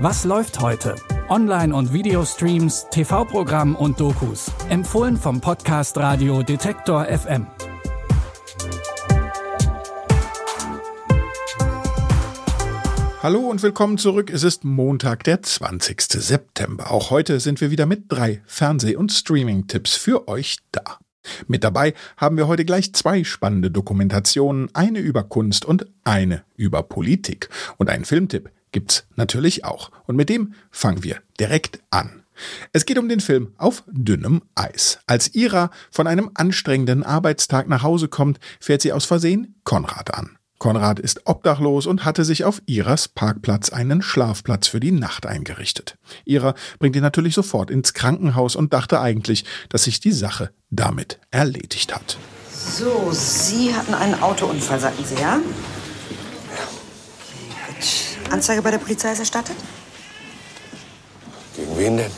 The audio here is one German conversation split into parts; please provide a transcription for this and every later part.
Was läuft heute? Online- und Videostreams, TV-Programm und Dokus. Empfohlen vom Podcast Radio Detektor FM. Hallo und willkommen zurück. Es ist Montag, der 20. September. Auch heute sind wir wieder mit drei Fernseh- und Streaming-Tipps für euch da. Mit dabei haben wir heute gleich zwei spannende Dokumentationen, eine über Kunst und eine über Politik. Und einen Filmtipp gibt's natürlich auch. Und mit dem fangen wir direkt an. Es geht um den Film Auf dünnem Eis. Als Ira von einem anstrengenden Arbeitstag nach Hause kommt, fährt sie aus Versehen Konrad an. Konrad ist obdachlos und hatte sich auf Iras Parkplatz einen Schlafplatz für die Nacht eingerichtet. Ira bringt ihn natürlich sofort ins Krankenhaus und dachte eigentlich, dass sich die Sache damit erledigt hat. So, Sie hatten einen Autounfall, sagten Sie, ja? Anzeige bei der Polizei ist erstattet? Gegen wen denn?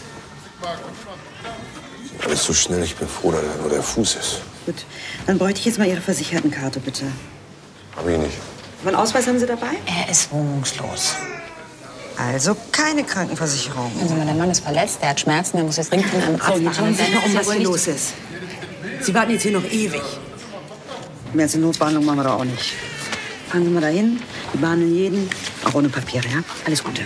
Alles so schnell, ich bin froh, dass da nur der Fuß ist. Gut, dann bräuchte ich jetzt mal Ihre Versichertenkarte, bitte. Hab ich nicht. Wann Ausweis haben Sie dabei? Er ist wohnungslos. Also keine Krankenversicherung. Also mein Mann ist verletzt, der hat Schmerzen, der muss jetzt dringend in einen Arzt machen. schauen Sie mal um, was hier los ist. Sie warten jetzt hier noch ewig. Mehr als eine Notbehandlung machen wir da auch nicht. Fahren Sie mal dahin, die behandeln jeden, auch ohne Papiere, ja? Alles Gute.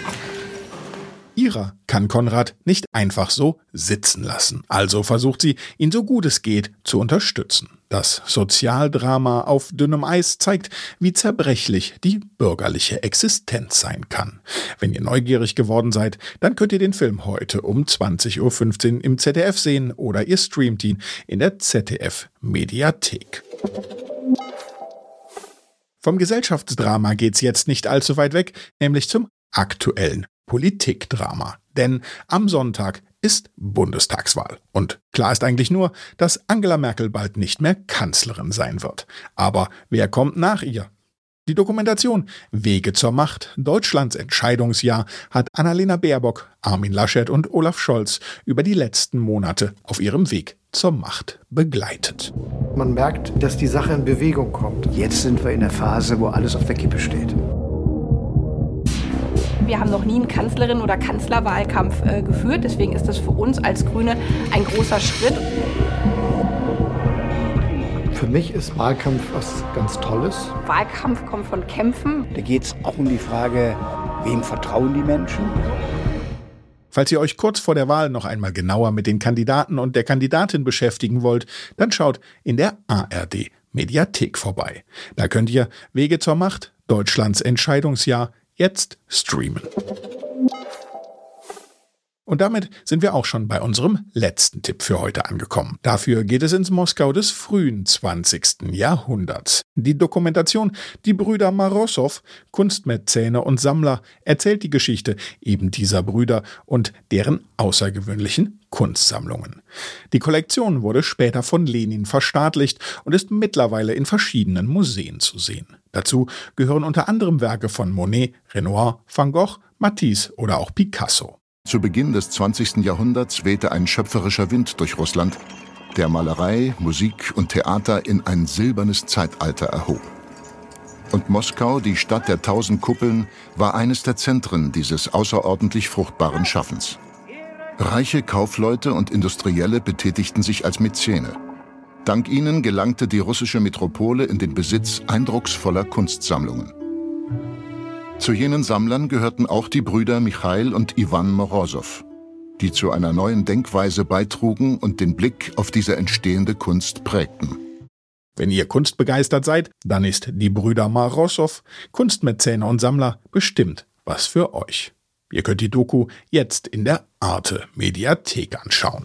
Ira kann Konrad nicht einfach so sitzen lassen. Also versucht sie, ihn so gut es geht zu unterstützen. Das Sozialdrama auf dünnem Eis zeigt, wie zerbrechlich die bürgerliche Existenz sein kann. Wenn ihr neugierig geworden seid, dann könnt ihr den Film heute um 20.15 Uhr im ZDF sehen oder ihr streamt ihn in der ZDF Mediathek. Vom Gesellschaftsdrama geht's jetzt nicht allzu weit weg, nämlich zum aktuellen Politikdrama. Denn am Sonntag ist Bundestagswahl. Und klar ist eigentlich nur, dass Angela Merkel bald nicht mehr Kanzlerin sein wird. Aber wer kommt nach ihr? Die Dokumentation Wege zur Macht, Deutschlands Entscheidungsjahr hat Annalena Baerbock, Armin Laschet und Olaf Scholz über die letzten Monate auf ihrem Weg zur Macht begleitet. Man merkt, dass die Sache in Bewegung kommt. Jetzt sind wir in der Phase, wo alles auf der Kippe steht. Wir haben noch nie einen Kanzlerin- oder Kanzlerwahlkampf äh, geführt. Deswegen ist das für uns als Grüne ein großer Schritt. Für mich ist Wahlkampf was ganz Tolles. Wahlkampf kommt von Kämpfen. Da geht es auch um die Frage, wem vertrauen die Menschen? Falls ihr euch kurz vor der Wahl noch einmal genauer mit den Kandidaten und der Kandidatin beschäftigen wollt, dann schaut in der ARD Mediathek vorbei. Da könnt ihr Wege zur Macht, Deutschlands Entscheidungsjahr jetzt streamen. Und damit sind wir auch schon bei unserem letzten Tipp für heute angekommen. Dafür geht es ins Moskau des frühen 20. Jahrhunderts. Die Dokumentation Die Brüder Marossow, Kunstmäzene und Sammler, erzählt die Geschichte eben dieser Brüder und deren außergewöhnlichen Kunstsammlungen. Die Kollektion wurde später von Lenin verstaatlicht und ist mittlerweile in verschiedenen Museen zu sehen. Dazu gehören unter anderem Werke von Monet, Renoir, Van Gogh, Matisse oder auch Picasso. Zu Beginn des 20. Jahrhunderts wehte ein schöpferischer Wind durch Russland, der Malerei, Musik und Theater in ein silbernes Zeitalter erhob. Und Moskau, die Stadt der tausend Kuppeln, war eines der Zentren dieses außerordentlich fruchtbaren Schaffens. Reiche Kaufleute und Industrielle betätigten sich als Mäzene. Dank ihnen gelangte die russische Metropole in den Besitz eindrucksvoller Kunstsammlungen. Zu jenen Sammlern gehörten auch die Brüder Michail und Iwan Morosow, die zu einer neuen Denkweise beitrugen und den Blick auf diese entstehende Kunst prägten. Wenn ihr kunstbegeistert seid, dann ist die Brüder Marossow, Kunstmäzene und Sammler, bestimmt was für euch. Ihr könnt die Doku jetzt in der Arte Mediathek anschauen.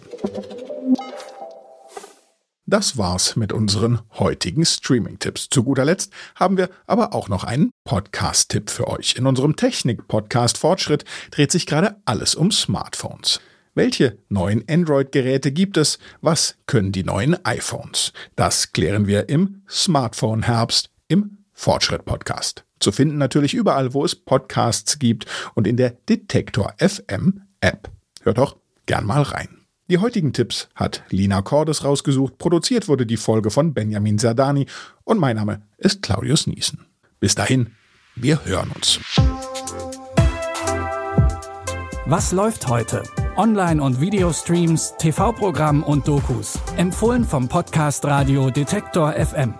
Das war's mit unseren heutigen Streaming-Tipps. Zu guter Letzt haben wir aber auch noch einen Podcast-Tipp für euch. In unserem Technik-Podcast Fortschritt dreht sich gerade alles um Smartphones. Welche neuen Android-Geräte gibt es? Was können die neuen iPhones? Das klären wir im Smartphone-Herbst im Fortschritt-Podcast. Zu finden natürlich überall, wo es Podcasts gibt und in der Detektor FM App. Hört doch gern mal rein. Die heutigen Tipps hat Lina Cordes rausgesucht. Produziert wurde die Folge von Benjamin Sardani und mein Name ist Claudius Niesen. Bis dahin, wir hören uns. Was läuft heute? Online- und Videostreams, TV-Programm und Dokus. Empfohlen vom Podcast Radio Detektor FM.